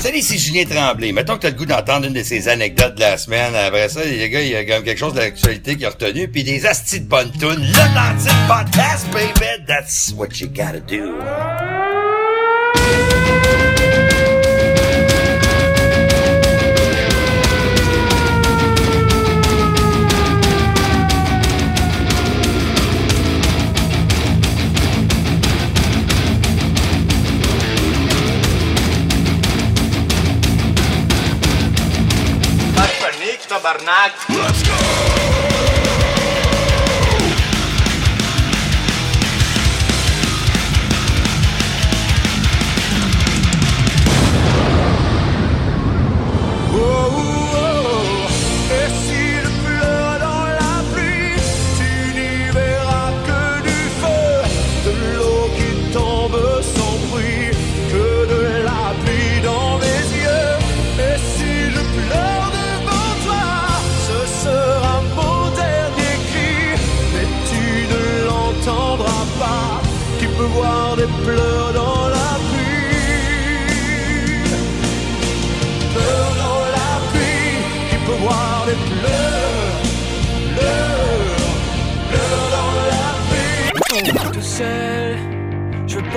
Salut, c'est Julien Tremblay. Mettons que t'as le goût d'entendre une de ces anecdotes de la semaine. Après ça, les gars, il y a quand même quelque chose de l'actualité qui a retenu. Puis des astis de bonnes tunes. L'Atlantique Podcast, baby. That's what you gotta do. Tabarnak. Let's go!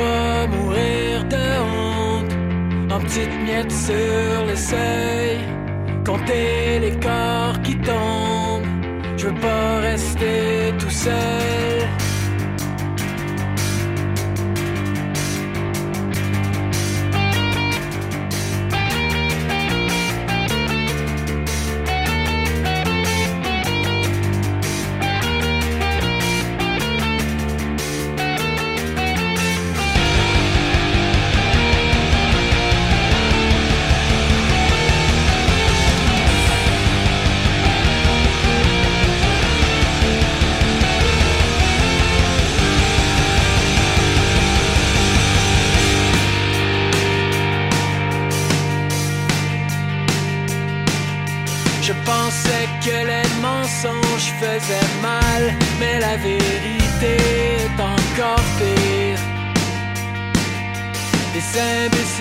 Pas mourir de honte. En petites miettes sur le seuil, compter les corps qui tombent. Je veux pas rester tout seul.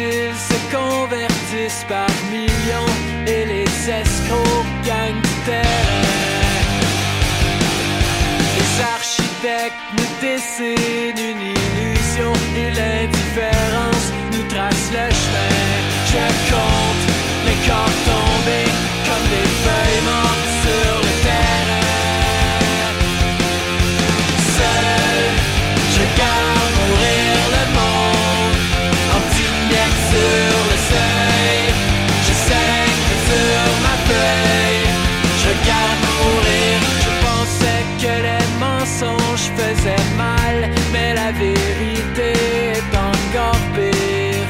Imbéciles se convertissent par millions et les escrocs gagnent du terrain. Les architectes nous dessinent une illusion et l'indifférence nous trace le chemin. Les mensonges faisaient mal, mais la vérité est encore pire.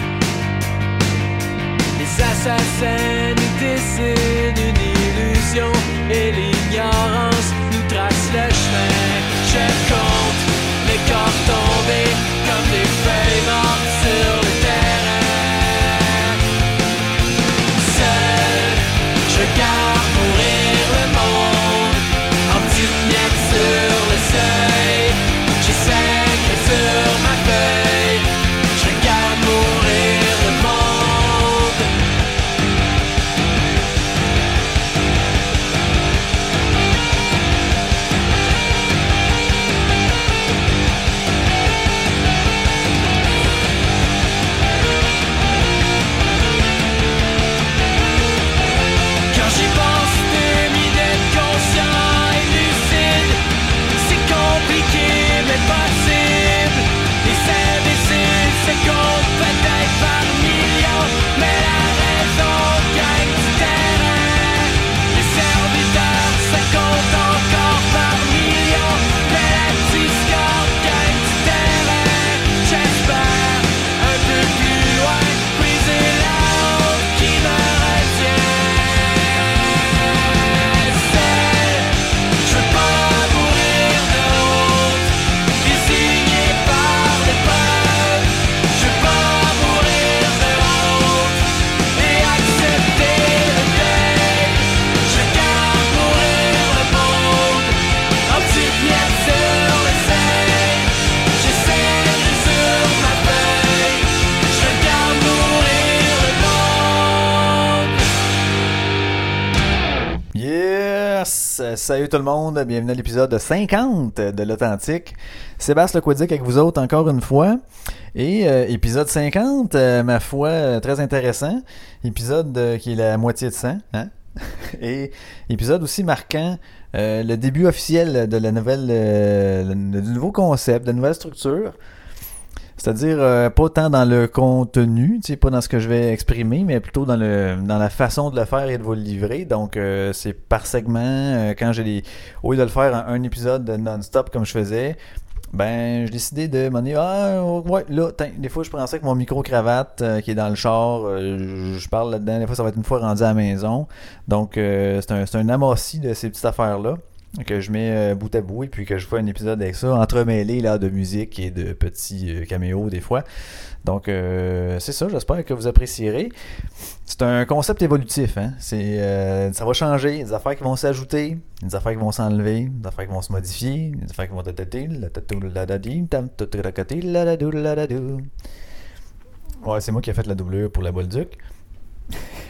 Les assassins nous dessinent Euh, Salut tout le monde, bienvenue à l'épisode 50 de l'Authentique. Sébastien Lequodic avec vous autres encore une fois. Et euh, épisode 50, euh, ma foi, très intéressant. Épisode qui est la moitié de 100. Hein? Et épisode aussi marquant, le début officiel de la nouvelle, le- nouveau concept, de la nouvelle structure. C'est-à-dire euh, pas tant dans le contenu, pas dans ce que je vais exprimer, mais plutôt dans le dans la façon de le faire et de vous le livrer. Donc euh, c'est par segment. euh, quand j'ai les, au lieu de le faire en un épisode de non-stop comme je faisais, ben j'ai décidé de m'en dire ah ouais là, des fois je prends ça avec mon micro cravate euh, qui est dans le char, euh, je, parle là-dedans. Des fois ça va être une fois rendu à la maison. Donc euh, c'est un c'est un de ces petites affaires là que je mets euh, bout à bout et puis que je fais un épisode avec ça, entremêlé là, de musique et de petits euh, caméos des fois. Donc euh, c'est ça, j'espère que vous apprécierez. C'est un concept évolutif, hein? Ça va changer, des affaires qui vont s'ajouter, des affaires qui vont s'enlever, des affaires qui vont se modifier, des affaires qui vont. Ouais, c'est moi qui ai fait la doublure pour la Bolduc.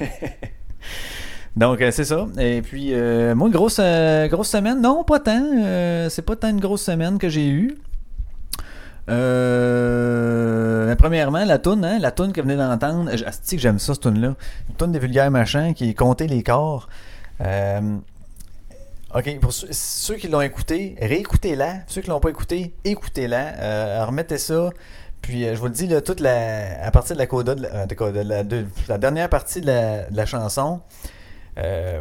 Donc, euh, c'est ça. Et puis, euh, moi, grosse, euh, grosse semaine. Non, pas tant. Euh, c'est pas tant une grosse semaine que j'ai eue. Euh, mais premièrement, la toune, hein, la toune que vous venez d'entendre. j- asti que j'aime ça, cette toune-là. Une toune des vulgaires machins qui est les corps. Ok, pour ceux, qui l'ont écouté, réécoutez-la. Ceux qui l'ont pas écouté, écoutez-la. Remettez ça. Puis je vous le dis, là, toute la, à partir de la coda, de la, dernière partie de la chanson, euh,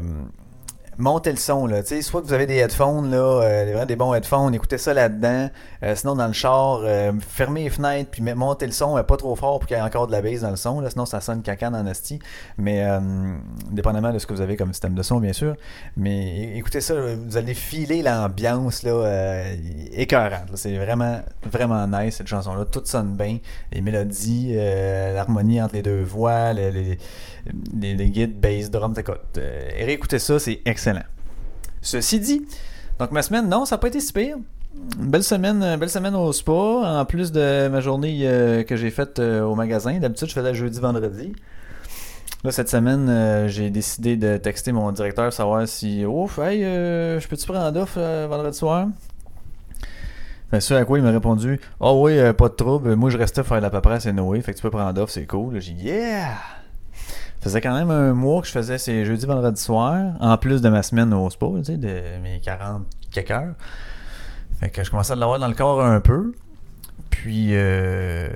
montez le son là, soit que vous avez des headphones là, euh, des bons headphones, écoutez ça là-dedans. Euh, sinon dans le char, euh, fermez les fenêtres puis montez le son, pas trop fort pour qu'il y ait encore de la base dans le son là, sinon ça sonne caca dans asti. Mais dépendamment de ce que vous avez comme système de son bien sûr, mais écoutez ça, vous allez filer l'ambiance là, écœurante. C'est vraiment vraiment nice cette chanson là, tout sonne bien, les mélodies, l'harmonie entre les deux voix, les, les, les, les guides, bass, drum, écoute, réécoutez ça, c'est excellent. Ceci dit, donc ma semaine, non, ça n'a pas été si pire. Une belle semaine, une belle semaine au spa, en plus de ma journée euh, que j'ai faite euh, au magasin. D'habitude, je faisais jeudi, vendredi. Là, cette semaine, euh, j'ai décidé de texter mon directeur savoir si, ouf, hey, je peux-tu prendre off vendredi soir? Ce à quoi il m'a répondu, oh oui, pas de trouble, moi je restais faire la paperasse et Noé, fait que tu peux prendre off, c'est cool. J'ai dit, yeah! Faisait quand même un mois que je faisais ces jeudis, vendredi soir, en plus de ma semaine au spa, tu sais, de mes 40 quelques heures. Fait que je commençais à l'avoir dans le corps un peu. Puis euh,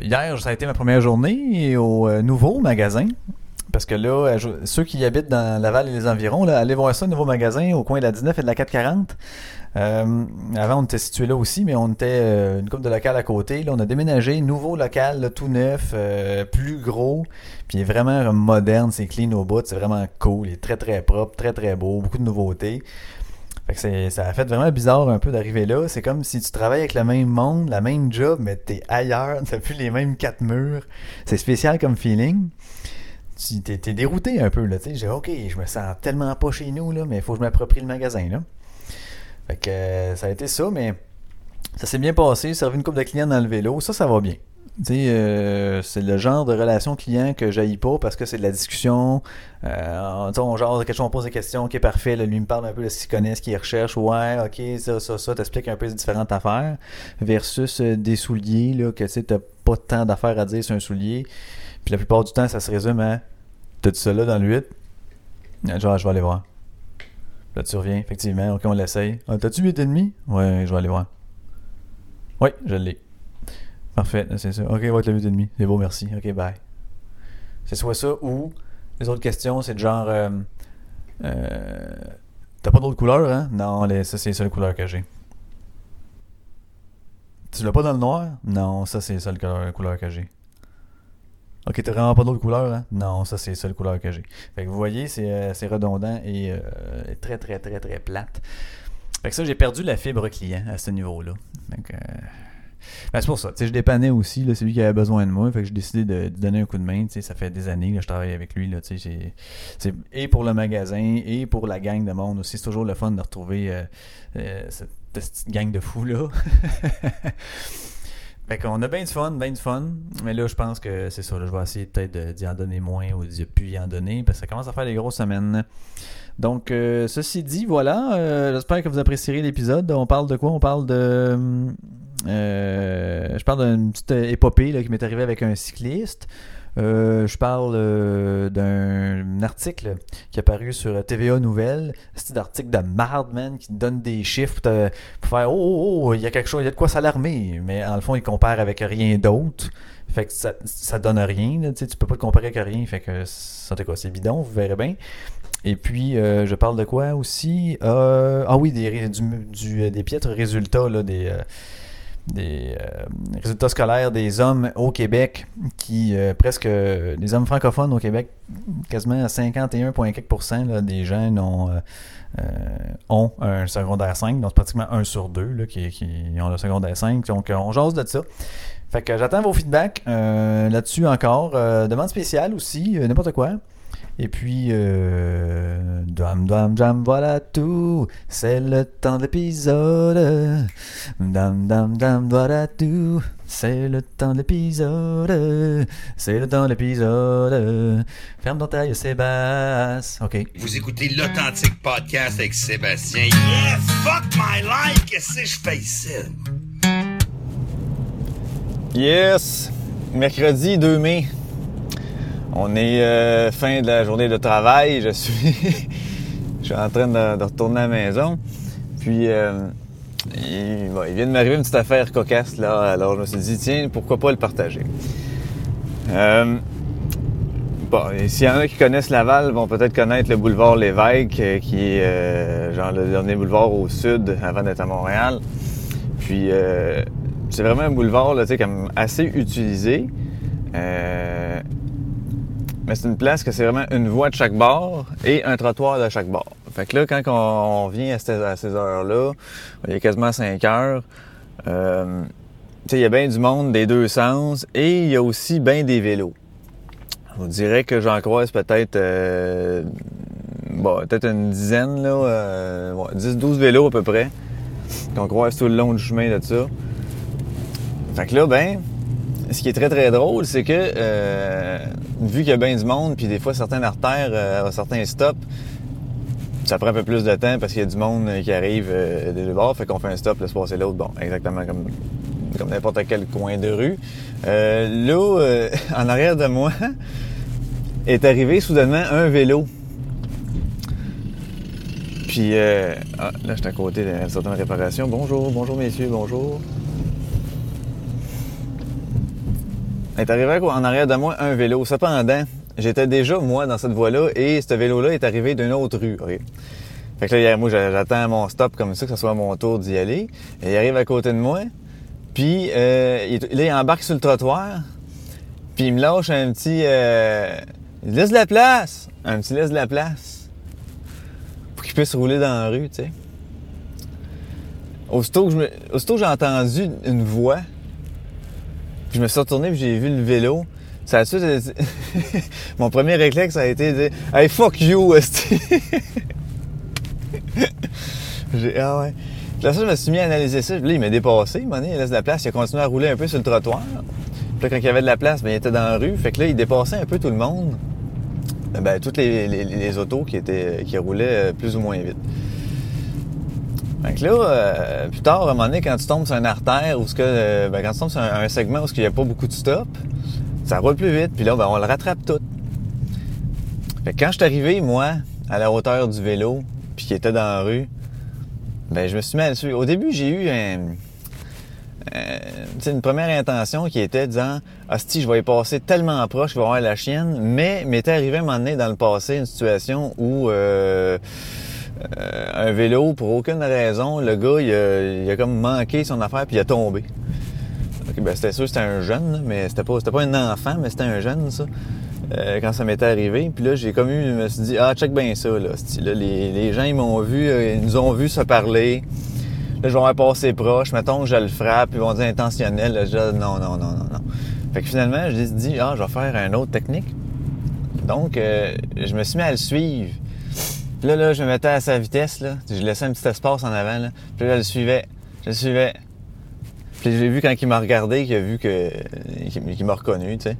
hier, ça a été ma première journée au euh, nouveau magasin. Parce que là, euh, ceux qui habitent dans Laval et les environs, là, allez voir ça, nouveau magasin au coin de la 19 et de la 440. Euh, avant, on était situé là aussi, mais on était euh, une coupe de local à côté. Là, on a déménagé, nouveau local, là, tout neuf, euh, plus gros, puis il est vraiment moderne, c'est clean au bout, c'est vraiment cool, il est très très propre, très très beau, beaucoup de nouveautés. Fait que ça a fait vraiment bizarre un peu d'arriver là. C'est comme si tu travailles avec le même monde, la même job, mais t'es ailleurs, t'as plus les mêmes quatre murs. C'est spécial comme feeling. T'es dérouté un peu là, tu sais. J'ai ok, je me sens tellement pas chez nous là, mais il faut que je m'approprie le magasin là. Fait que euh, ça a été ça, mais ça s'est bien passé. Servi une coupe de clients dans le vélo, ça, ça va bien. Euh, c'est le genre de relation client que j'aille pas parce que c'est de la discussion. Euh, on genre on pose des questions, ok parfait, lui me parle un peu de ce qu'il connaît, ce qu'il recherche, ouais, ok, ça, ça, ça, t'expliques un peu les différentes affaires. Versus euh, des souliers, là, que tu sais, t'as pas tant d'affaires à dire sur un soulier. Puis la plupart du temps, ça se résume à T'as-tu ça là dans le 8? Ah, Genre, je vais aller voir. Là, tu reviens, effectivement, ok, on l'essaye. Ah, T'as-tu 8,5? Ouais, je vais aller voir. Oui, je l'ai. Parfait, c'est ça. Ok, va être le 8,5. C'est beau, merci. Ok, bye. C'est soit ça ou les autres questions, c'est genre. euh, euh, T'as pas d'autres couleurs, hein? Non, les- ça, c'est les seules couleurs que j'ai. Tu l'as pas dans le noir? Non, ça, c'est les seules couleurs que j'ai. Ok, t'as vraiment pas d'autres couleurs, hein? Non, ça, c'est les seules couleurs que j'ai. Fait que vous voyez, c'est euh, redondant et euh, très, très, très, très plate. Fait que ça, j'ai perdu la fibre client à ce niveau-là. Donc, euh, ben, c'est pour ça. Tu sais, je dépannais aussi, là, c'est lui qui avait besoin de moi. Fait que j'ai décidé de, donner un coup de main. Tu sais, ça fait des années que je travaille avec lui. Là, et pour le magasin et pour la gang de monde aussi. C'est toujours le fun de retrouver cette, petite gang de fous là. fait qu'on a bien du fun, bien du fun. Mais là, je pense que c'est ça. je vais essayer peut-être d'y en donner moins ou de plus y en donner parce que ça commence à faire des grosses semaines. Donc, euh, ceci dit, voilà. euh, J'espère que vous apprécierez l'épisode. On parle de quoi? On parle de. euh, je parle d'une petite épopée qui m'est arrivée avec un cycliste. Euh, je parle euh, d'un article qui est paru sur TVA Nouvelle. C'est un article de marde, man, qui donne des chiffres pour, pour faire Oh, oh, oh, il y a quelque chose, il y a de quoi s'alarmer. Mais en le fond, il compare avec rien d'autre. Fait que ça, ça donne rien. Là, tu peux pas te comparer avec rien. Fait que ça, c'est quoi, c'est bidon, vous verrez bien. Et puis, euh, je parle de quoi aussi? Euh, Ah oui, des, du, du- des piètres résultats, là, des, euh, des euh, résultats scolaires des hommes au Québec, qui euh, presque, des hommes francophones au Québec, quasiment à 51, quelques pourcents, là, des gens n'ont, euh, ont un secondaire 5, donc pratiquement 1 sur 2 là, qui, qui ont le secondaire 5. Donc, on jase de ça. Fait que j'attends vos feedbacks là-dessus encore. Demande spéciale aussi, n'importe quoi. Et puis, euh, dam dam dam, voilà tout. C'est le temps de l'épisode. Dam dam dam, voilà tout. C'est le temps de l'épisode. C'est le temps de l'épisode. Ferme ton taille, Sébastien. Ok. Vous écoutez l'authentique podcast avec Sébastien. Yeah, fuck my life, qu'est-ce que je fais ici? Yes! Mercredi 2 mai. On est euh, fin de la journée de travail. Je suis, je suis en train de, retourner à la maison. Puis, euh, il, vient de m'arriver une petite affaire cocasse, là. Alors, je me suis dit, tiens, pourquoi pas le partager? Euh, bon, s'il y en a qui connaissent Laval, vont peut-être connaître le boulevard Lévesque, qui est genre le dernier boulevard au sud avant d'être à Montréal. Puis, c'est vraiment un boulevard là, tu sais, comme assez utilisé. Euh, c'est une place que c'est vraiment une voie de chaque bord et un trottoir de chaque bord. Fait que là, quand on, vient à ces, ces heures-là, il y a quasiment 5 heures, euh, il y a bien du monde des deux sens et il y a aussi bien des vélos. On dirait que j'en croise peut-être euh, peut-être une dizaine, là, euh, ouais, 10-12 vélos à peu près, qu'on croise tout le long du chemin de ça. Fait que là, ben, ce qui est très très drôle, c'est que euh, vu qu'il y a bien du monde, puis des fois certaines artères, euh, certains stops, ça prend un peu plus de temps parce qu'il y a du monde euh, qui arrive euh, des deux bords, fait qu'on fait un stop, laisse passer l'autre, bon, exactement comme comme n'importe quel coin de rue. Euh, là, en arrière de moi, est arrivé soudainement un vélo. Puis, ah, là, je suis à côté d'une certaine réparation. Bonjour, bonjour messieurs, bonjour. Est arrivé en arrière de moi un vélo. Cependant, j'étais déjà, moi, dans cette voie-là, et ce vélo-là est arrivé d'une autre rue. ok? Fait que là, moi, j'attends mon stop comme ça, que ce soit mon tour d'y aller. Et il arrive à côté de moi, puis euh, il, là, il embarque sur le trottoir, puis il me lâche un petit... Euh, il laisse de la place! Un petit laisse de la place. Pour qu'il puisse rouler dans la rue, tu sais. Aussitôt que j'ai entendu une voix, puis je me suis retourné puis j'ai vu le vélo. Ça a Mon premier réflexe a été de dire Hey fuck you. J'ai Ah ouais. Puis là, ça, je me suis mis à analyser ça. Là, il m'a dépassé, donné, il laisse de la place, il a continué à rouler un peu sur le trottoir. Puis là, quand il y avait de la place, ben, il était dans la rue. Fait que là, il dépassait un peu tout le monde. Ben, toutes les, les- les autos qui étaient qui roulaient euh, plus ou moins vite. Fait que là, euh, plus tard, à un moment donné, quand tu tombes sur une artère ou ce que, euh, ben, quand tu tombes sur un, un segment où il n'y a pas beaucoup de stop, ça roule plus vite, puis là, ben, on le rattrape tout. Fait que quand je suis arrivé, moi, à la hauteur du vélo, puis qui était dans la rue, ben, je me suis mis à le suivre. Au début, j'ai eu un, sais, une première intention qui était disant Hostie, je vais y passer tellement proche, je vais avoir la chienne, mais m'était arrivé à un moment donné dans le passé une situation où euh, euh, un vélo, pour aucune raison, le gars, il a, il a comme manqué son affaire puis il a tombé. Ben, c'était sûr c'était un jeune, mais c'était pas, c'était pas un enfant, mais c'était un jeune, ça. euh, quand ça m'était arrivé. Puis là, j'ai comme eu, je me suis dit, ah, check bien ça, là. là, les, les gens, ils m'ont vu, euh, ils nous ont vu se parler. Là, je vais en passer proche. Mettons que je le frappe, ils vont dire intentionnel. Là, je dis, non, non, non, non, non. Fait que finalement, je me suis dit, ah, je vais faire une autre technique. Donc, euh, je me suis mis à le suivre. Là, là, je me mettais à sa vitesse, là. Je laissais un petit espace en avant, là. Puis là, je le suivais. Je le suivais. Puis j'ai vu quand il m'a regardé, qu'il a vu que. qu'il m'a reconnu, tu sais.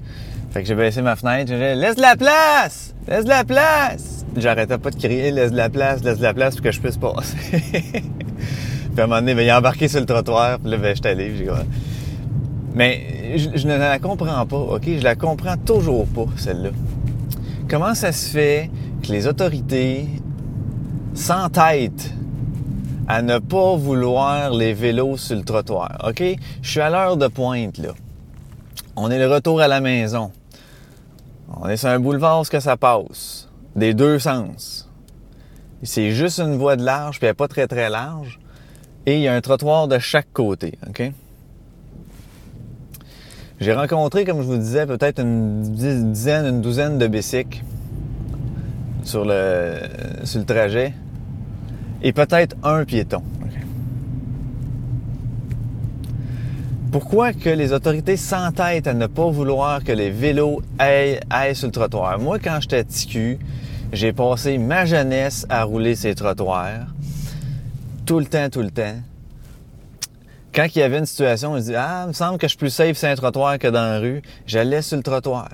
Fait que j'ai baissé ma fenêtre. J'ai dit, laisse de la place! Laisse de la place! j'arrêtais pas de crier laisse de la place, laisse de la place pour que je puisse passer. puis à un moment donné, ben, il a embarqué sur le trottoir, puis là, ben, j'étais allé, j'ai. Mais je, je ne la comprends pas, OK? Je la comprends toujours pas, celle-là. Comment ça se fait que les autorités s'entêtent à ne pas vouloir les vélos sur le trottoir, OK? Je suis à l'heure de pointe, là. On est le retour à la maison. On est sur un boulevard ce que ça passe. Des deux sens. C'est juste une voie de large, puis elle n'est pas très très large. Et il y a un trottoir de chaque côté, OK? J'ai rencontré, comme je vous disais, peut-être une dizaine, une douzaine de bicycles sur le, sur le trajet. Et peut-être un piéton. Pourquoi que les autorités s'entêtent à ne pas vouloir que les vélos aillent, aillent sur le trottoir? Moi, quand j'étais TQ, j'ai passé ma jeunesse à rouler ces trottoirs. Tout le temps, tout le temps. Quand il y avait une situation, on se dit Ah, il me semble que je suis plus safe sur un trottoir que dans la rue. J'allais sur le trottoir.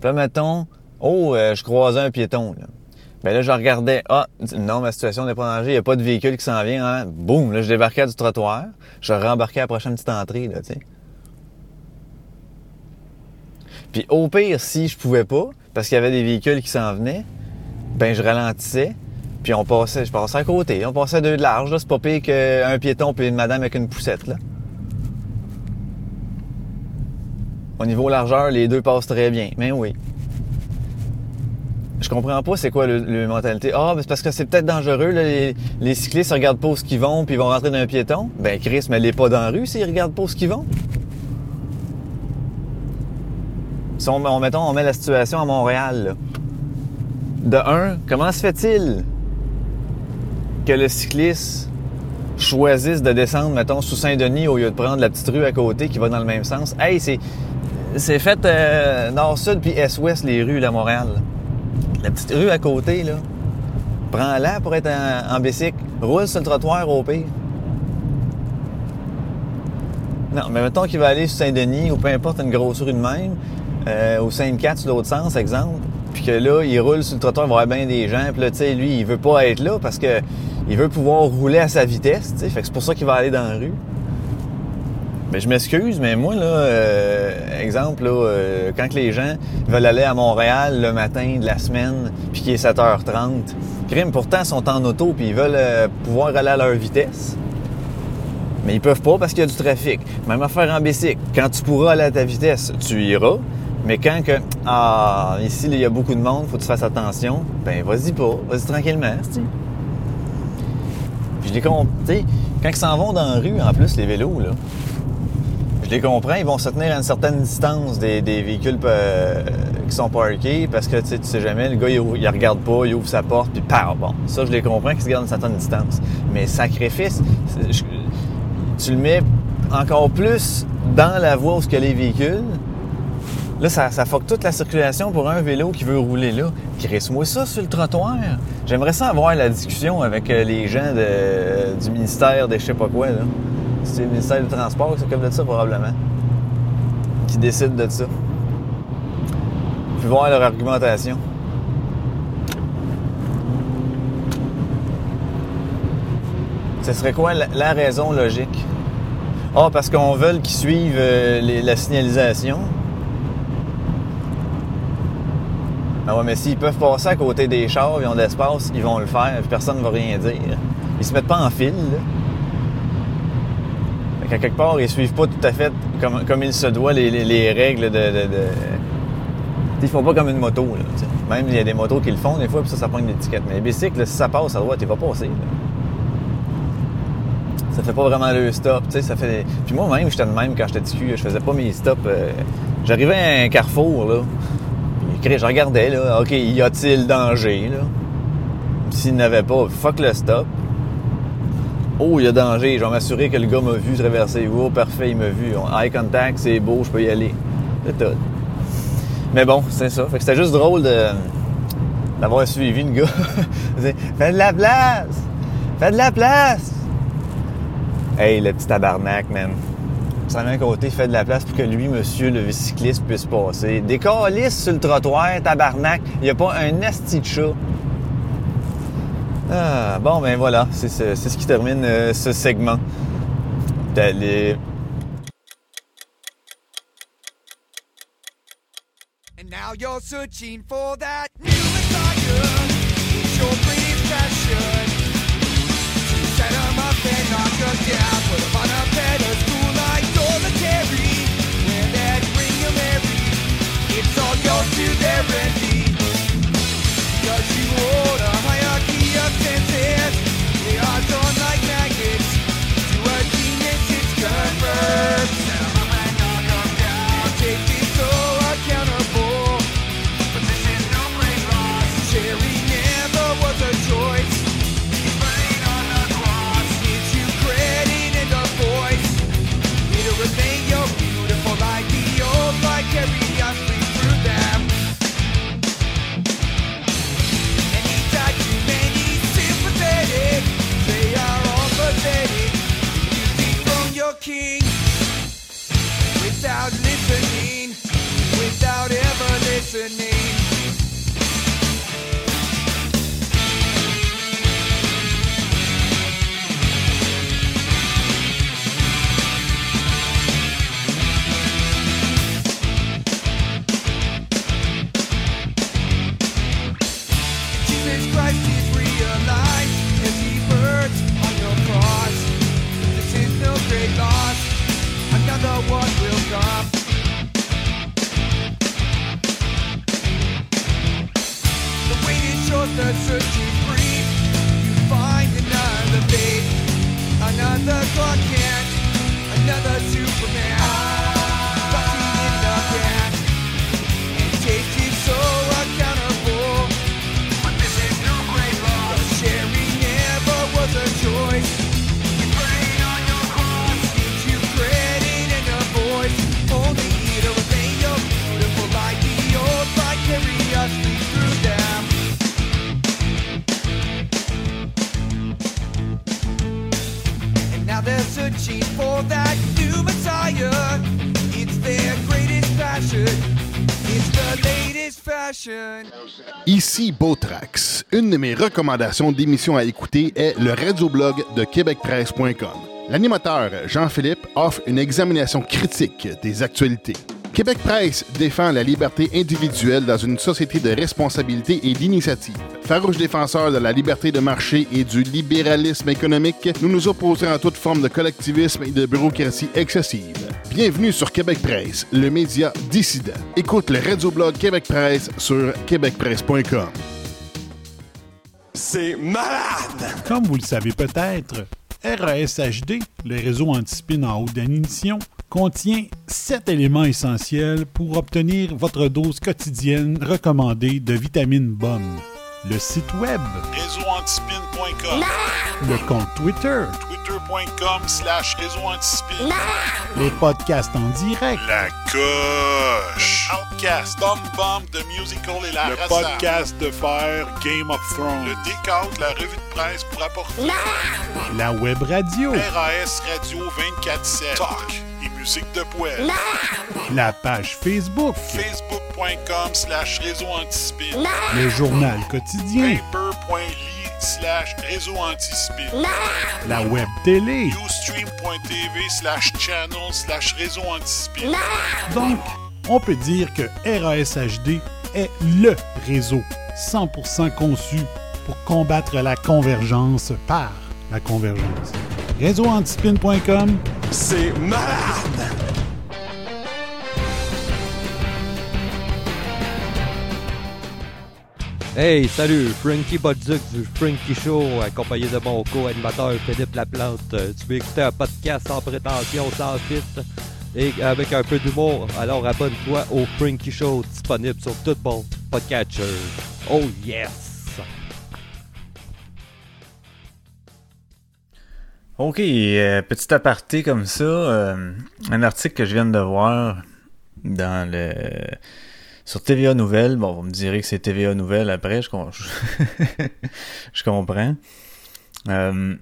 Puis là, mettons, oh, euh, je croisais un piéton. Là. Ben là, je regardais, ah, non, ma situation n'est pas en danger, il n'y a pas de véhicule qui s'en vient. Hein? Boum, là, je débarquais du trottoir, je rembarquais à la prochaine petite entrée, là, tu sais. Puis au pire, si je pouvais pas, parce qu'il y avait des véhicules qui s'en venaient, ben je ralentissais, puis on passait, je passais à côté. On passait deux de large, là, c'est pas pire qu'un piéton puis une madame avec une poussette, là. Au niveau largeur, les deux passent très bien, mais oui. Je comprends pas c'est quoi le, mentalité. Ah, ben c'est parce que c'est peut-être dangereux, là, les, les cyclistes regardent pas où ce qu'ils vont puis ils vont rentrer dans un piéton. Ben Chris, mais les pas dans la rue s'ils regardent pas où ce qu'ils vont. Si on, on- mettons, on met la situation à Montréal. De un, comment se fait-il que le cycliste choisisse de descendre, mettons, sous Saint-Denis au lieu de prendre la petite rue à côté qui va dans le même sens? Hey, c'est, c'est fait euh, nord-sud puis est-ouest les rues, là, Montréal. La petite rue à côté, là. Prends-la pour être en, bicycle. Roule sur le trottoir au pire. Non, mais mettons qu'il va aller sur Saint-Denis ou peu importe une grosse rue de même, euh, au Sainte-Cat sur l'autre sens, exemple, puis que là, il roule sur le trottoir, il va y avoir bien des gens, puis là, tu sais, lui, il veut pas être là parce que il veut pouvoir rouler à sa vitesse, fait que c'est pour ça qu'il va aller dans la rue. Mais je m'excuse, mais moi, là, euh, exemple, là, euh, quand les gens veulent aller à Montréal le matin de la semaine, puis qu'il est 7h30, crime, pourtant, sont en auto, puis ils veulent euh, pouvoir aller à leur vitesse. Mais ils peuvent pas parce qu'il y a du trafic. Même affaire en bicycle. Quand tu pourras aller à ta vitesse, tu iras. Mais quand que, ah, ici, il y a beaucoup de monde, faut que tu fasses attention, ben, vas-y pas. Vas-y tranquillement, tu sais. Puis je les comprends, tu sais, quand ils s'en vont dans la rue, en plus, les vélos, là, les comprends, ils vont se tenir à une certaine distance des, des véhicules euh, qui sont parkés parce que tu sais, tu sais jamais, le gars il, regarde pas, il ouvre sa porte, puis paf, bon. Ça, je les comprends qu'ils se gardent une certaine distance. Mais sacrifice, tu le mets encore plus dans la voie où ce que les véhicules. Là, ça, ça fuck toute la circulation pour un vélo qui veut rouler là. Crisse-moi ça sur le trottoir. J'aimerais ça avoir la discussion avec euh, les gens du ministère de je sais pas quoi, là. C'est le ministère du Transport qui s'occupe de ça, probablement. Qui décide de ça. Puis voir leur argumentation. Ce serait quoi la, raison logique? Ah, parce qu'on veut qu'ils suivent euh, la signalisation. Ah ouais, mais s'ils peuvent passer à côté des chars, ils ont de l'espace, ils vont le faire, puis personne ne va rien dire. Ils se mettent pas en file, là. Qu'à quelque part, ils suivent pas tout à fait comme, comme il se doit les, les- les règles de... de, de... Ils font pas comme une moto, là. Même il y a des motos qui le font des fois, puis ça, ça prend une étiquette. Mais les bicycles, si ça passe à droite, il va passer. là. Ça fait pas vraiment le stop, ça fait... Puis moi-même, j'étais de même quand j'étais TQ, je faisais pas mes stops. euh, J'arrivais à un carrefour, là, puis je regardais, là, OK, y a-t-il danger, là? S'il n'avait pas, fuck le stop. Oh, il y a danger, je vais m'assurer que le gars m'a vu traverser. Oh, parfait, il m'a vu. Eye contact, c'est beau, je peux y aller. C'est tout. Mais bon, c'est ça. Fait que c'était juste drôle d'avoir suivi le gars. Fais de la place! Fais de la place! Hey, le petit tabarnak, man. le même côté, fait de la place pour que lui, monsieur, le cycliste, puisse passer. Des calices sur le trottoir, tabarnak. Il n'y a pas un asti de chat. Ah, bon, ben voilà, c'est ce, qui termine euh, ce segment. D'aller. And now you're searching for that new Messiah. Une de mes recommandations d'émissions à écouter est le radioblog de québecpresse.com. L'animateur Jean-Philippe offre une examination critique des actualités. Québec Presse défend la liberté individuelle dans une société de responsabilité et d'initiative. Farouche défenseur de la liberté de marché et du libéralisme économique, nous nous opposons à toute forme de collectivisme et de bureaucratie excessive. Bienvenue sur Québec Presse, le média dissident. Écoute le radioblog Québec Presse sur québecpresse.com. C'est malade! Comme vous le savez peut-être, RASHD, le réseau anti-spin en haute définition, contient sept éléments essentiels pour obtenir votre dose quotidienne recommandée de vitamines bonnes. Le site web, réseauantispin.com, le compte Twitter, twitter.com slash réseauantispin, les podcasts en direct, la coche, Outcast, Bomb Bomb de Musical et la Le podcast de faire Game of Thrones, le décompte, la revue de presse pour apporter, la web radio, RAS Radio 24-7, talk et musique de poêle, la page Facebook, facebook.com slash réseau antispin, le journal quotidien, paper.ly slash réseau antispin, la web télé, ustream.tv slash channel slash réseau. Donc, on peut dire que RASHD est LE réseau 100% conçu pour combattre la convergence par la convergence. Réseauantispin.com, C'est malade! Hey, salut, Frankie Bodzuc du Frankie Show, accompagné de mon co-animateur Philippe Laplante. Euh, Tu veux écouter un podcast sans prétention, sans filtre et avec un peu d'humour? Alors abonne-toi au Frankie Show, disponible sur tout bon podcatcher. Oh yes! OK, euh, petit aparté comme ça, euh, un article que je viens de voir dans le sur TVA Nouvelles. Bon, vous me direz que c'est TVA Nouvelles après, je, com- je comprends. Euh,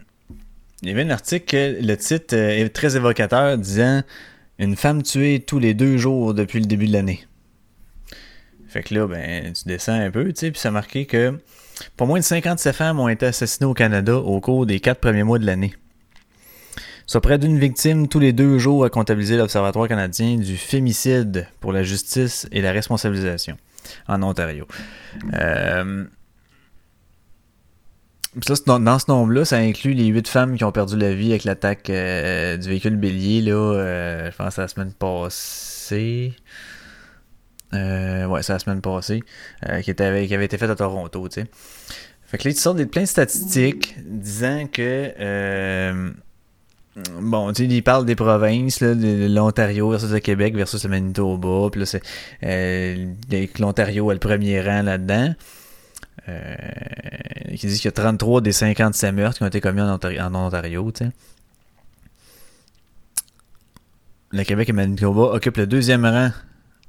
il y avait un article le titre euh, est très évocateur disant Une femme tuée tous les deux jours depuis le début de l'année. Fait que là, ben, tu descends un peu, tu sais, puis ça a marqué que pas moins de 57 femmes ont été assassinées au Canada au cours des quatre premiers mois de l'année. Soit près d'une victime tous les deux jours à comptabiliser l'Observatoire canadien du fémicide pour la justice et la responsabilisation en Ontario. Euh, dans, ce nombre-là, ça inclut les huit femmes qui ont perdu la vie avec l'attaque euh, du véhicule bélier, là, euh, je pense, la semaine passée. Ouais, c'est la semaine passée, qui, avait été faite à Toronto, tu sais. Fait que là, ils sortent des, plein statistiques disant que... Bon, tu sais, ils parlent des provinces, l'Ontario versus le Québec versus le Manitoba. Puis là, c'est euh, l'Ontario a le premier rang là-dedans. Euh, qui disent qu'il y a 33 des 57 meurtres qui ont été commis en Ontario, tu sais. Le Québec et Manitoba occupent le deuxième rang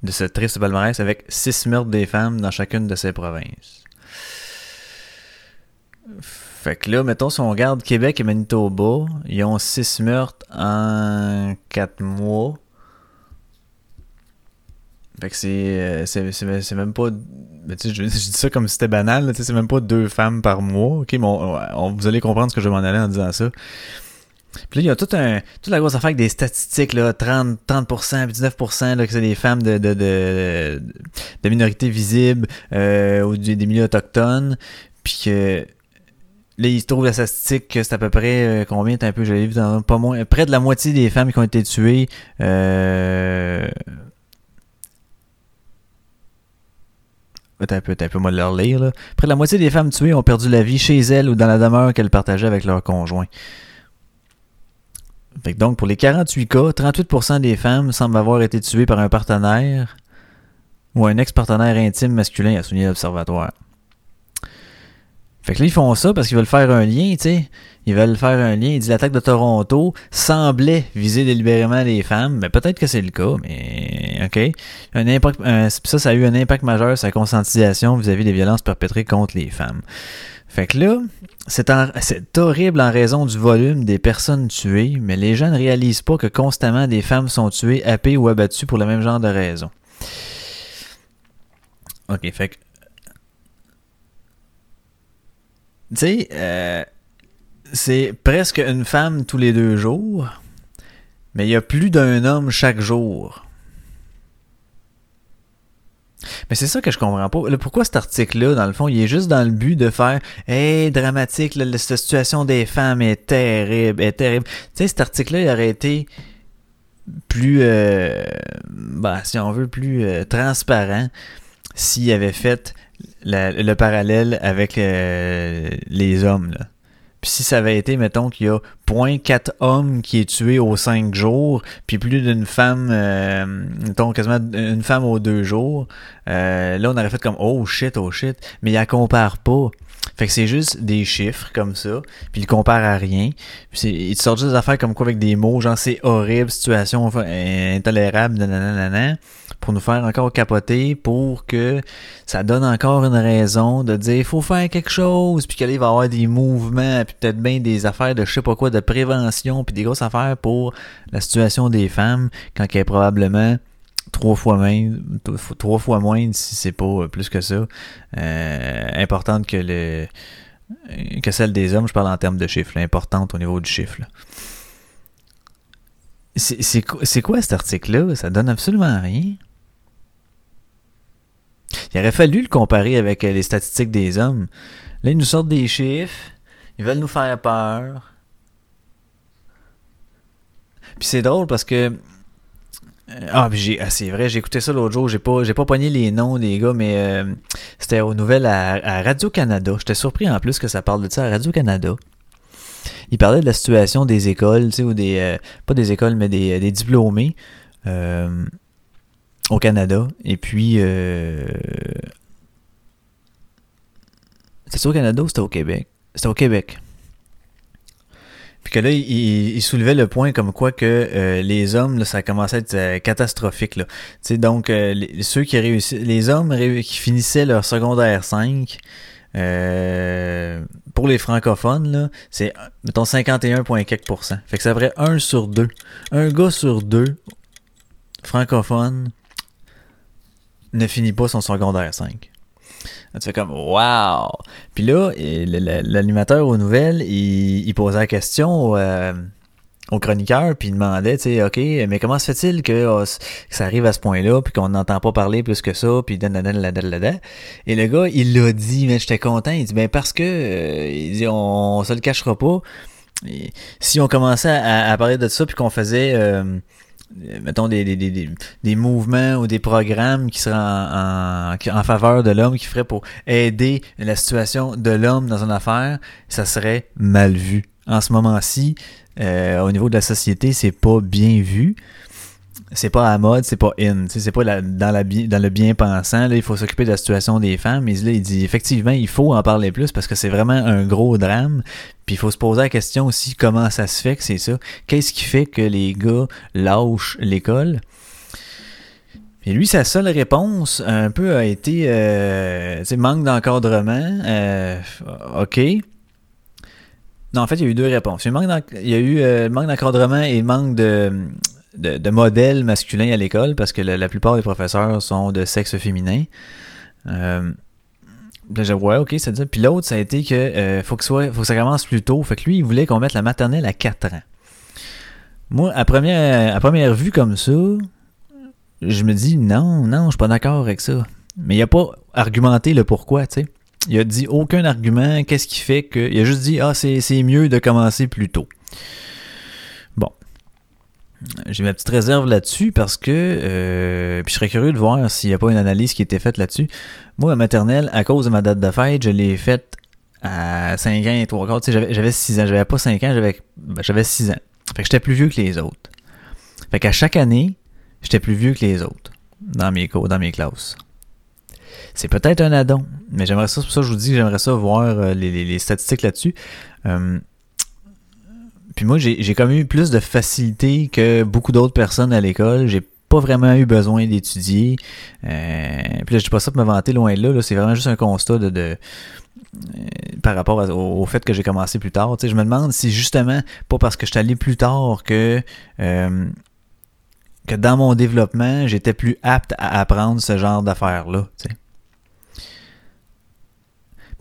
de ce triste palmarès avec 6 meurtres des femmes dans chacune de ces provinces. Fait que là, mettons, si on regarde Québec et Manitoba, ils ont 6 meurtres en 4 mois. Fait que c'est, euh, c'est, c'est, même pas. ben, tu sais, je, dis ça comme si c'était banal, tu sais, c'est même pas deux femmes par mois. Ok, mais on- on- vous allez comprendre ce que je vais m'en aller en disant ça. Puis là, il y a tout un, toute la grosse affaire avec des statistiques, là, 30, 30%, puis 19%, là, que c'est des femmes de, de, de, de minorités visibles euh, ou du- des milieux autochtones. Puis que là, ils se trouvent la statistique que c'est à peu près euh, combien, t'as un peu, j'avais vu dans pas moins, près de la moitié des femmes qui ont été tuées. Euh, Attends un peu, attends un peu, moi de leur lire. Là. Près de la moitié des femmes tuées ont perdu la vie chez elles ou dans la demeure qu'elles partageaient avec leur conjoint. Fait que donc, pour les 48 cas, 38% des femmes semblent avoir été tuées par un partenaire ou un ex-partenaire intime masculin, a souligné l'Observatoire. Fait que là, ils font ça parce qu'ils veulent faire un lien, tu sais. Ils veulent faire un lien. Ils disent l'attaque de Toronto semblait viser délibérément les femmes. Mais peut-être que c'est le cas, mais OK. Un impact, ça, ça a eu un impact majeur sur la conscientisation vis-à-vis des violences perpétrées contre les femmes. Fait que là, c'est, en- c'est horrible en raison du volume des personnes tuées, mais les gens ne réalisent pas que constamment des femmes sont tuées, happées ou abattues pour le même genre de raison. Ok, fait que. Tu sais, euh, c'est presque une femme tous les deux jours, mais il y a plus d'un homme chaque jour. Mais c'est ça que je comprends pas. Pourquoi cet article-là, dans le fond, il est juste dans le but de faire Hey, dramatique, la situation des femmes est terrible, est terrible. Tu sais, cet article-là, il aurait été plus, euh, bah, si on veut, plus euh, transparent s'il avait fait le parallèle avec euh, les hommes. Puis si ça avait été, mettons, qu'il y a 0.4 hommes qui est tué aux 5 jours, puis plus d'une femme, euh, mettons quasiment une femme aux 2 jours, euh, là on aurait fait comme oh shit, oh shit, mais il la compare pas. Fait que c'est juste des chiffres comme ça, puis il compare à rien. Puis il sort juste des affaires comme quoi avec des mots, genre c'est horrible, situation intolérable, nanana, pour nous faire encore capoter, pour que ça donne encore une raison de dire faut faire quelque chose, puis qu'il va y avoir des mouvements, puis peut-être bien des affaires de je sais pas quoi, de prévention, puis des grosses affaires pour la situation des femmes, quand elle est probablement trois fois moins, trois fois moins si c'est pas plus que ça, euh, importante que le que celle des hommes, je parle en termes de chiffres, importante au niveau du chiffre. c'est quoi cet article-là? Ça donne absolument rien. Il aurait fallu le comparer avec euh, les statistiques des hommes. Là, ils nous sortent des chiffres. Ils veulent nous faire peur. Puis c'est drôle parce que. euh, Ah, j'ai, ah, c'est vrai, j'ai écouté ça l'autre jour. J'ai pas, j'ai pas pogné les noms des gars, mais euh, c'était aux nouvelles à, à Radio-Canada. J'étais surpris en plus que ça parle de ça à Radio-Canada. Il parlait de la situation des écoles, tu sais, ou des. euh, pas des écoles, mais des, des diplômés. euh, au Canada. Et puis, euh... c'était au Canada ou c'était au Québec? C'était au Québec. Puis que là, il, il- soulevait le point comme quoi que euh, les hommes, là, ça commençait à être euh, catastrophique. Là. Tu sais, donc, euh, ceux qui réussissent, les hommes qui finissaient leur secondaire 5, euh, pour les francophones, c'est, mettons, 51,4%. Fait que ça ferait 1 sur 2. Un gars sur deux francophone ne finit pas son secondaire 5. Là, tu fais comme Wow! Puis là, l'animateur aux nouvelles, il, posait la question euh, au chroniqueur, puis il demandait, tu sais, OK, mais comment se fait-il que, oh, que ça arrive à ce point-là, puis qu'on n'entend pas parler plus que ça, puis dadadadadadada. Et le gars, il l'a dit, mais j'étais content. Il dit, ben parce que, euh, il dit, on, se le cachera pas. Si on commençait à, parler de ça, puis qu'on faisait, euh, mettons, des, des, des, des, mouvements ou des programmes qui seraient en, en faveur de l'homme, qui feraient pour aider la situation de l'homme dans une affaire, ça serait mal vu. En ce moment-ci, euh, au niveau de la société, c'est pas bien vu. C'est pas à mode, c'est pas in. C'est pas la- dans, la, dans le bien pensant. Là, il faut s'occuper de la situation des femmes. Mais là, il dit effectivement, il faut en parler plus parce que c'est vraiment un gros drame. Puis il faut se poser la question aussi comment ça se fait que c'est ça? Qu'est-ce qui fait que les gars lâchent l'école? Et lui, sa seule réponse un peu a été euh, manque d'encadrement. Euh, OK. Non, en fait, il y a eu deux réponses. Il y a, eu manque euh, manque d'encadrement et manque de, de, de modèles masculins à l'école parce que la, plupart des professeurs sont de sexe féminin. Euh, là, dit, ouais, ok, c'est ça. Puis l'autre, ça a été que euh, faut que, ça commence plus tôt. Fait que lui, il voulait qu'on mette la maternelle à 4 ans. Moi, à première, à première vue comme ça, je me dis non, non, je suis pas d'accord avec ça. Mais il a pas argumenté le pourquoi, tu sais. Il a dit aucun argument, qu'est-ce qui fait que. Il a juste dit Ah, c'est mieux de commencer plus tôt. J'ai ma petite réserve là-dessus parce que. euh, puis je serais curieux de voir s'il n'y a pas une analyse qui a été faite là-dessus. Moi, la maternelle, à cause de ma date de fête, je l'ai faite à 5 ans et 3 quarts. J'avais- j'avais 6 ans. J'avais pas 5 ans, j'avais ben, j'avais 6 ans. Fait que j'étais plus vieux que les autres. Fait qu'à chaque année, j'étais plus vieux que les autres dans mes cours, dans mes classes. C'est peut-être un addon, mais j'aimerais ça, c'est pour ça que je vous dis que j'aimerais ça voir euh, les statistiques là-dessus. Euh, puis moi, j'ai j'ai comme eu plus de facilité que beaucoup d'autres personnes à l'école. J'ai pas vraiment eu besoin d'étudier. Euh, puis là, je dis pas ça pour me vanter loin de là. là. c'est vraiment juste un constat de, de euh, par rapport au, fait que j'ai commencé plus tard. Tu sais, je me demande si justement, pas parce que je suis allé plus tard que euh, que dans mon développement, j'étais plus apte à apprendre ce genre d'affaires-là.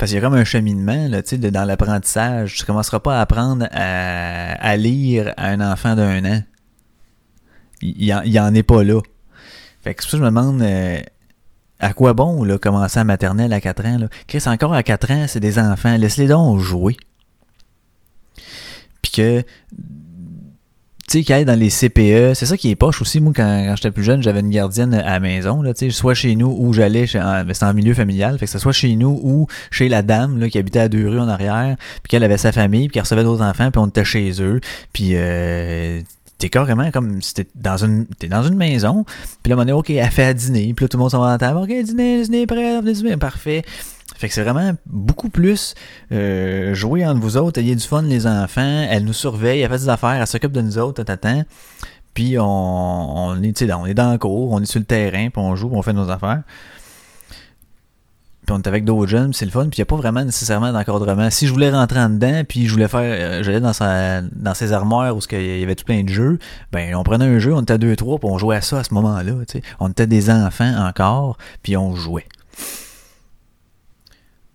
Parce qu'il y a comme un cheminement là, dans l'apprentissage. Tu commenceras pas à apprendre à, lire à un enfant d'un an. Il il en, en est pas là. Fait que je me demande euh, à quoi bon là, commencer à maternelle à 4 ans. Chris, encore à 4 ans, c'est des enfants. Laisse-les donc jouer. Puis que tu sais, qui aille dans les CPE, c'est ça qui est poche aussi. Moi, quand, quand j'étais plus jeune, j'avais une gardienne à la maison, là, tu sais, soit chez nous ou j'allais, c'était en milieu familial, fait que ce soit chez nous ou chez la dame, là, qui habitait à deux rues en arrière, puis qu'elle avait sa famille, puis qu'elle recevait d'autres enfants, puis on était chez eux, puis euh, t'es carrément comme si t'es dans une, t'es dans une maison, puis là, on est OK, elle fait à dîner, puis là, tout le monde s'en va à la table, OK, dîner, dîner prêt, dîner, parfait. Fait que c'est vraiment beaucoup plus euh, jouer entre vous autres, ayez du fun les enfants, elle nous surveille, elle fait des affaires, elle s'occupe de nous autres, t'attends. Puis on, est, on est dans le cours, on est sur le terrain, puis on joue, puis on fait nos affaires. Puis on est avec d'autres jeunes, c'est le fun, puis il n'y a pas vraiment nécessairement d'encadrement. Si je voulais rentrer en dedans, puis je voulais faire, euh, j'allais dans sa, dans ses armoires où qu'il y avait tout plein de jeux, ben on prenait un jeu, on était à deux trois, puis on jouait à ça à ce moment-là. On était des enfants encore, puis on jouait.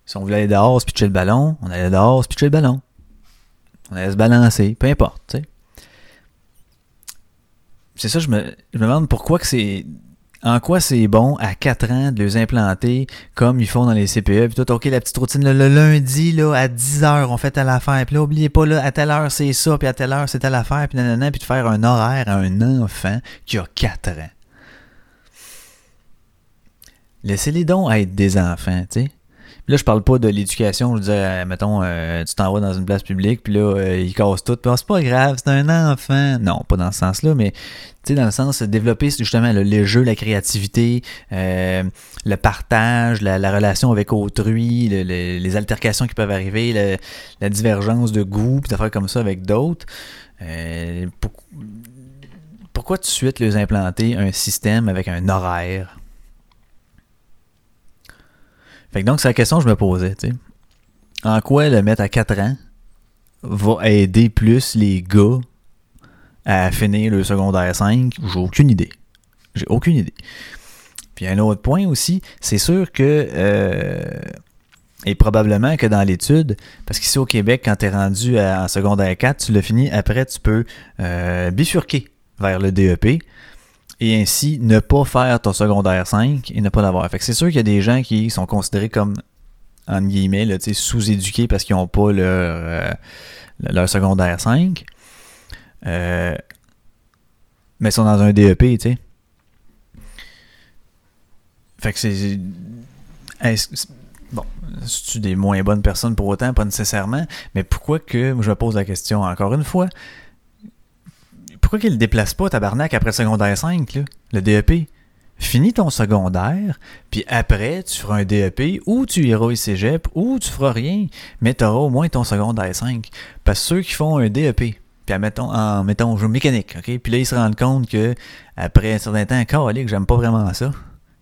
Si on voulait aller dehors, se pitcher le ballon, on allait dehors, pitcher le ballon. On allait se balancer, peu importe, tu sais. C'est ça, je me, je me demande pourquoi que c'est. En quoi c'est bon à 4 ans de les implanter comme ils font dans les CPE. Puis tout, OK, la petite routine, le lundi, là, à 10h, on fait telle affaire. Puis là, oubliez pas, là, à telle heure, c'est ça, puis à telle heure, c'est telle affaire, puis nanana, puis de faire un horaire à un enfant qui a 4 ans. Laissez-les donc être des enfants, tu sais. Là, je parle pas de l'éducation. Je veux dire, euh, mettons, euh, tu t'en vas dans une place publique, puis là, euh, ils cassent tout. Ah, c'est pas grave, c'est un enfant. Non, pas dans ce sens-là, mais tu sais, dans le sens développer justement le, jeux, la créativité, le partage, la, la relation avec autrui, le- le- les altercations qui peuvent arriver, la divergence de goût, puis d'affaires comme ça avec d'autres. Pour- pourquoi de suite les implanter un système avec un horaire? Fait que donc, c'est la question que je me posais, tu sais. En quoi le mettre à 4 ans va aider plus les gars à finir le secondaire 5? J'ai aucune idée. J'ai aucune idée. Puis un autre point aussi, c'est sûr que euh, et probablement que dans l'étude, parce qu'ici au Québec, quand tu es rendu en secondaire 4, tu l'as fini, après tu peux euh, bifurquer vers le DEP et ainsi ne pas faire ton secondaire 5 et ne pas l'avoir. Fait que c'est sûr qu'il y a des gens qui sont considérés comme entre guillemets, sous-éduqués parce qu'ils n'ont pas leur, euh, leur secondaire 5. Euh, mais ils sont dans un DEP, tu sais. Fait que c'est- Bon, c'est-tu des moins bonnes personnes pour autant? Pas nécessairement. Mais pourquoi que. Je me pose la question encore une fois. Pourquoi qu'ils le déplacent pas, tabarnak, après le secondaire 5, là, le DEP? Finis ton secondaire, puis après, tu feras un DEP, ou tu iras au cégep, ou tu feras rien, mais tu auras au moins ton secondaire 5. Parce que ceux qui font un DEP, puis admettons, en mettons, jeu mécanique, ok? Puis là, ils se rendent compte que après un certain temps, calique, j'aime pas vraiment ça.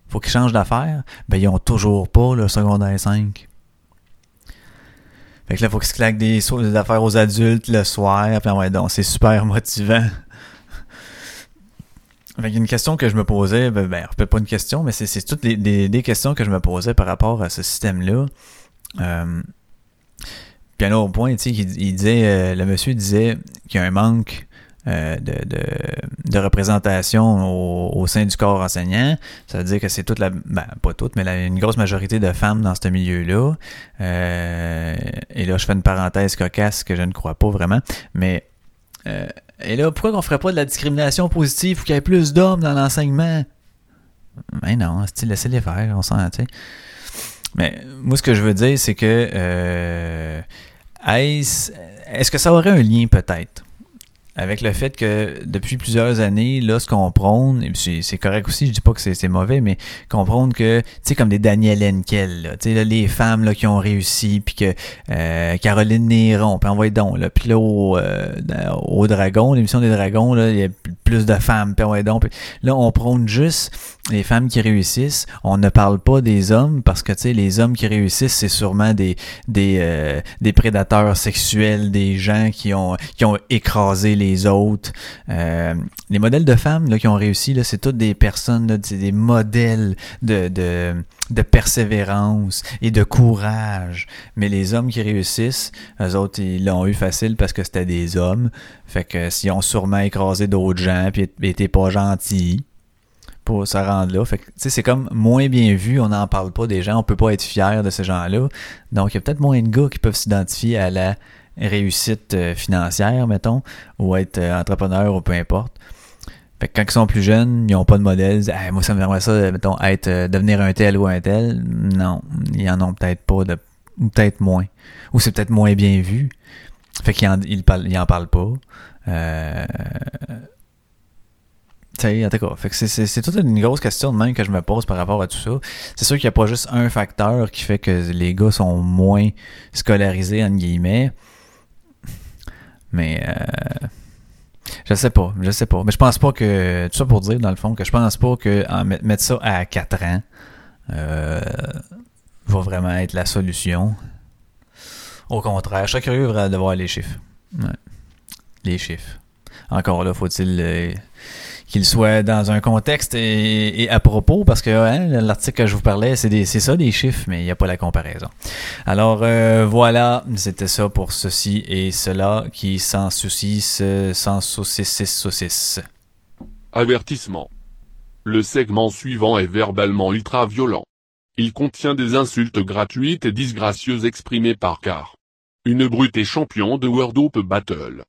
Faut qu'ils changent d'affaires. Ben, ils ont toujours pas le secondaire 5. Fait que là, faut qu'ils se claquent des, des affaires aux adultes le soir. Puis ouais, donc, c'est super motivant. A une question que je me posais, ben, ben peut-être pas une question, mais c'est, toutes des, des, des questions que je me posais par rapport à ce système-là. Euh, puis un autre point, tu sais, il, il disait, euh, le monsieur disait qu'il y a un manque euh, de, de, de représentation au, au sein du corps enseignant. Ça veut dire que c'est toute la, ben pas toute, mais une grosse majorité de femmes dans ce milieu-là. Euh, et là, je fais une parenthèse cocasse que je ne crois pas vraiment, mais euh, et là, pourquoi qu'on ferait pas de la discrimination positive pour qu'il y ait plus d'hommes dans l'enseignement? Ben non, laissez-les faire, on s'en, tu. Mais moi, ce que je veux dire, c'est que euh, est-ce que ça aurait un lien peut-être? Avec le fait que depuis plusieurs années, là, ce qu'on prône, et c'est, correct aussi, je dis pas que c'est, mauvais, mais qu'on prône que, tu sais, comme des Daniel Henkel, là, tu sais, là, les femmes là, qui ont réussi, puis que euh, Caroline Néron, puis envoie donc, là, puis là, au, euh, au Dragon, l'émission des Dragons, là, il y a plus de femmes, puis envoie donc, puis là, on prône juste les femmes qui réussissent, on ne parle pas des hommes, parce que, tu sais, les hommes qui réussissent, c'est sûrement des, des, euh, des prédateurs sexuels, des gens qui ont, qui ont écrasé les autres. Euh, les modèles de femmes là, qui ont réussi, là, c'est toutes des personnes, là, des modèles de, de, de persévérance et de courage. Mais les hommes qui réussissent, eux autres, ils l'ont eu facile parce que c'était des hommes. Fait que s'ils ont sûrement écrasé d'autres gens puis étaient pas gentils pour se rendre là. Fait que, tu sais, c'est comme moins bien vu, on n'en parle pas des gens, on peut pas être fier de ces gens-là. Donc, il y a peut-être moins de gars qui peuvent s'identifier à la réussite euh, financière, mettons, ou être euh, entrepreneur ou peu importe. Fait que quand ils sont plus jeunes, ils n'ont pas de modèle. Moi, ça me aimerait ça, mettons, être, euh, devenir un tel ou un tel. Non, ils en ont peut-être pas, de, ou peut-être moins. Ou c'est peut-être moins bien vu. Fait qu'ils en, ils parlent, ils en parlent pas. Euh, tu sais, en tout cas, c'est, toute une grosse question même que je me pose par rapport à tout ça. C'est sûr qu'il n'y a pas juste un facteur qui fait que les gars sont moins scolarisés, entre guillemets. Mais euh, je sais pas, je sais pas. Mais je pense pas que. Tout ça pour dire, dans le fond, que je pense pas que mettre ça à 4 ans euh, va vraiment être la solution. Au contraire, je serais curieux de voir les chiffres. Les chiffres. Encore là, faut-il euh, qu'il soit dans un contexte et, et à propos, parce que hein, l'article que je vous parlais, c'est, ça des chiffres, mais il n'y a pas la comparaison. Alors euh, voilà, c'était ça pour ceci et cela qui sans souci, sans saucisse, saucisse. Avertissement. Le segment suivant est verbalement ultra violent. Il contient des insultes gratuites et disgracieuses exprimées par Car. Une brute et champion de World Open Battle.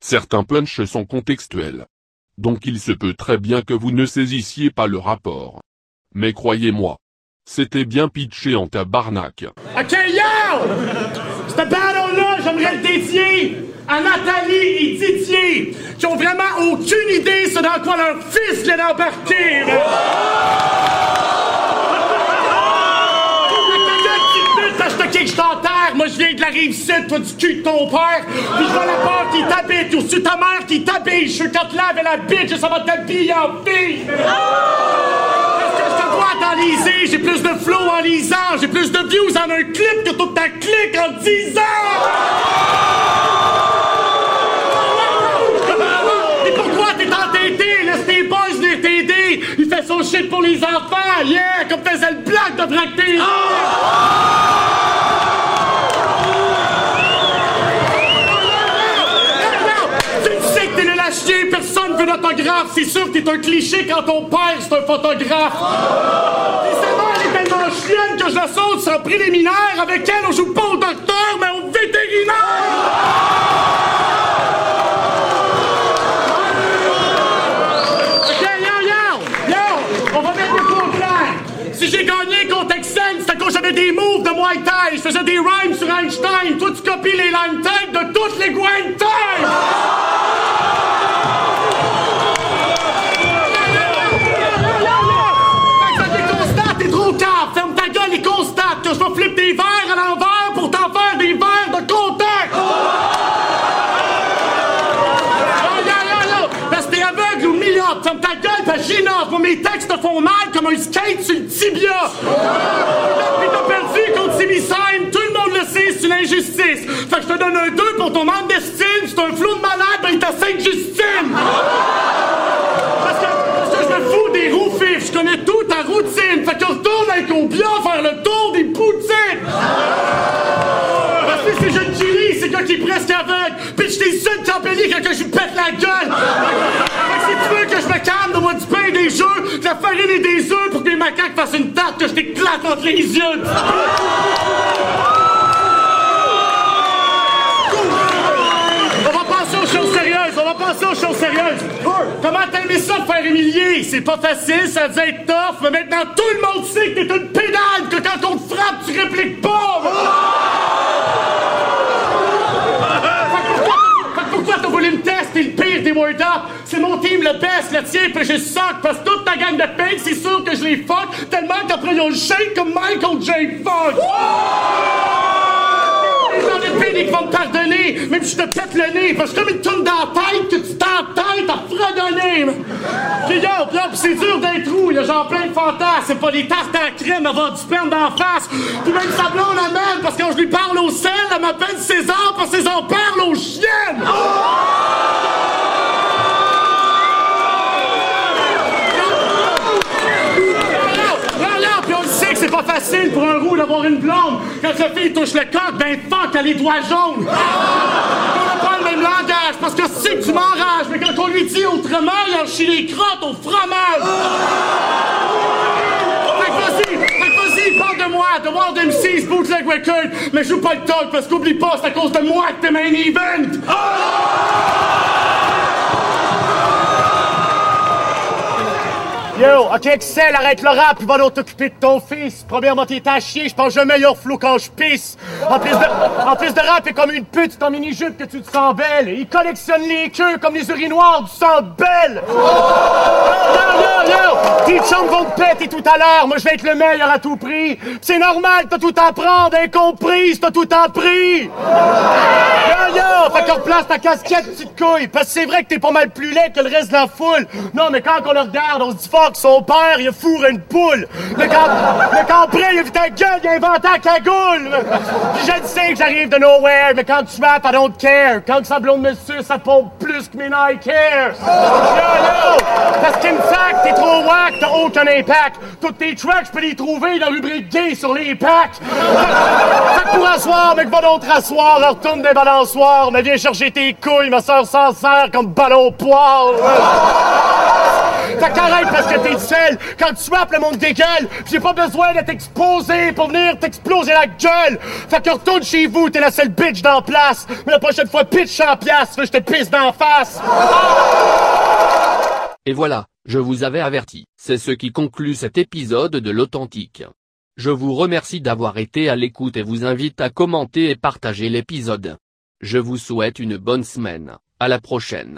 Certains punchs sont contextuels. Donc il se peut très bien que vous ne saisissiez pas le rapport. Mais croyez-moi. C'était bien pitché en tabarnak. OK, yo! Cette battle-là, j'aimerais le dédier à Nathalie et Didier, qui ont vraiment aucune idée sur dans quoi leur fils vient d'embarquer. là. T'as que je t'enterre, rive sud, toi du cul de ton père, puis je vois la porte qui t'habite, ou c'est ta mère qui t'habille, je suis quand te lave la bitch et ça va t'habiller en fille! Est-ce que je te vois t'enliser? J'ai plus de flow en lisant, j'ai plus de views en un clip que toute ta clique en 10 ans! Et pourquoi t'es entêté? Laisse tes boys venir t'aider! mes enfants! Yeah! Comme faisait le blague de tracter! Tu C'est sûr que t'es un cliché quand ton père c'est un photographe. Puis sa mère est tellement chienne que je la saute sans préliminaire. Avec elle, on joue pas au docteur, mais au vétérinaire! On va mettre le clair! Si j'ai gagné contre Excel, c'est à cause j'avais des moves de Muay Thai. Je faisais des rhymes sur Einstein. Toi, tu copies les line tag de toutes les Gwen Time! J'innove. Moi, mes textes te font mal comme un skate sur le tibia. Pis t'as perdu contre Simi-Sime, tout le monde le sait, c'est une injustice. Fait que je te donne un 2 pour ton manque c'est un flou de malade, ben il t'a Sainte-Justine. Parce que, parce que je me fous des roues je connais tout ta routine. Fait qu'on retourne avec au bien faire le tour des poutines. Parce que c'est jeune Chili, c'est gars qui est presque aveugle. Pis je t'ai seul quand que je pète la gueule. Fait que farine et des œufs pour que les macaques fassent une tarte que je t'éclate entre les yeux. On va passer aux choses sérieuses. Comment t'as aimé ça de faire humilier? C'est pas facile, ça devait être tough, mais maintenant tout le monde sait que t'es une pédale, que quand on te frappe, tu répliques pas que pourquoi- fait que pourquoi t'as voulu me test et le pire des? C'est mon team le best, le tien, puis je suck, parce que toute ta gang de pig, c'est sûr que je les fuck, tellement qu'après ils ont le shake comme Michael J. Fox! Les gens de pénique vont me pardonner, même si je te pète le nez, parce que comme une tourne dans la tête que tu t'entêtes à fredonner. Puis yo, puis c'est dur d'être roux, il y a genre plein de fantasmes, c'est pas des tartes à crème, avoir du sperme d'en face. Puis même sa blonde amène, parce que quand je lui parle au sel, elle m'appelle César, parce que César parle aux chiennes. Là, là, puis on le sait que c'est pas d'avoir une blonde. Quand sa fille touche le coq, ben fuck, elle a les doigts jaunes. On a pas le même langage, parce que c'est que tu m'enrages, mais quand on lui dit autrement, il en chie les crottes au fromage. Fait que vas-y, fait que vas-y, parle de moi, de Wild MC's Bootleg Record, mais joue pas le talk, parce qu'oublie pas, c'est à cause de moi que t'es main event. Yo, ok, Excel, arrête le rap, va donc t'occuper de ton fils. Premièrement, t'es à chier, je pense le meilleur flou quand je pisse. En plus de, en plus de rap, t'es comme une pute, ton mini-jupe que tu te sens belle. Il collectionne les queues comme les urinoirs du sang belle. Yo, yo, yo, tes chums vont te péter tout à l'heure, moi je vais être le meilleur à tout prix. C'est normal, t'as tout à prendre, incomprise, t'as tout appris. Yo, yo, fait qu'on replace ta casquette, petite couille, parce que c'est vrai que t'es pas mal plus laid que le reste de la foule. Non, mais quand on le regarde, on se dit fuck, son père, il a fourré une poule. Mais quand, mais quand après, il a vu ta gueule, il a inventé la cagoule. Je le sais que j'arrive de nowhere, mais quand tu rappes, I don't care. Quand ça blonde me suce, ça pompe plus que mes Nike Airs. Yo, yo, parce qu'une fact, t'es trop whack, t'as aucun impact. Toutes tes tracks, je peux les trouver dans la rubrique gay sur les packs. Fait que pour asseoir, mec, va donc te rasseoir, retourne des balançoires, mais viens chercher tes couilles, ma soeur s'en sert comme ballon poire. Fait qu'arrête parce que t'es seul. Quand tu rappes, le monde dégueule. J'ai pas besoin d'être exposé pour venir t'exploser la gueule. Fait que retourne chez vous, t'es la seule bitch dans place. Mais la prochaine fois, pitch en pièce, je te pisse d'en face. Et voilà, je vous avais averti, c'est ce qui conclut cet épisode de l'Authentique. Je vous remercie d'avoir été à l'écoute et vous invite à commenter et partager l'épisode. Je vous souhaite une bonne semaine, à la prochaine.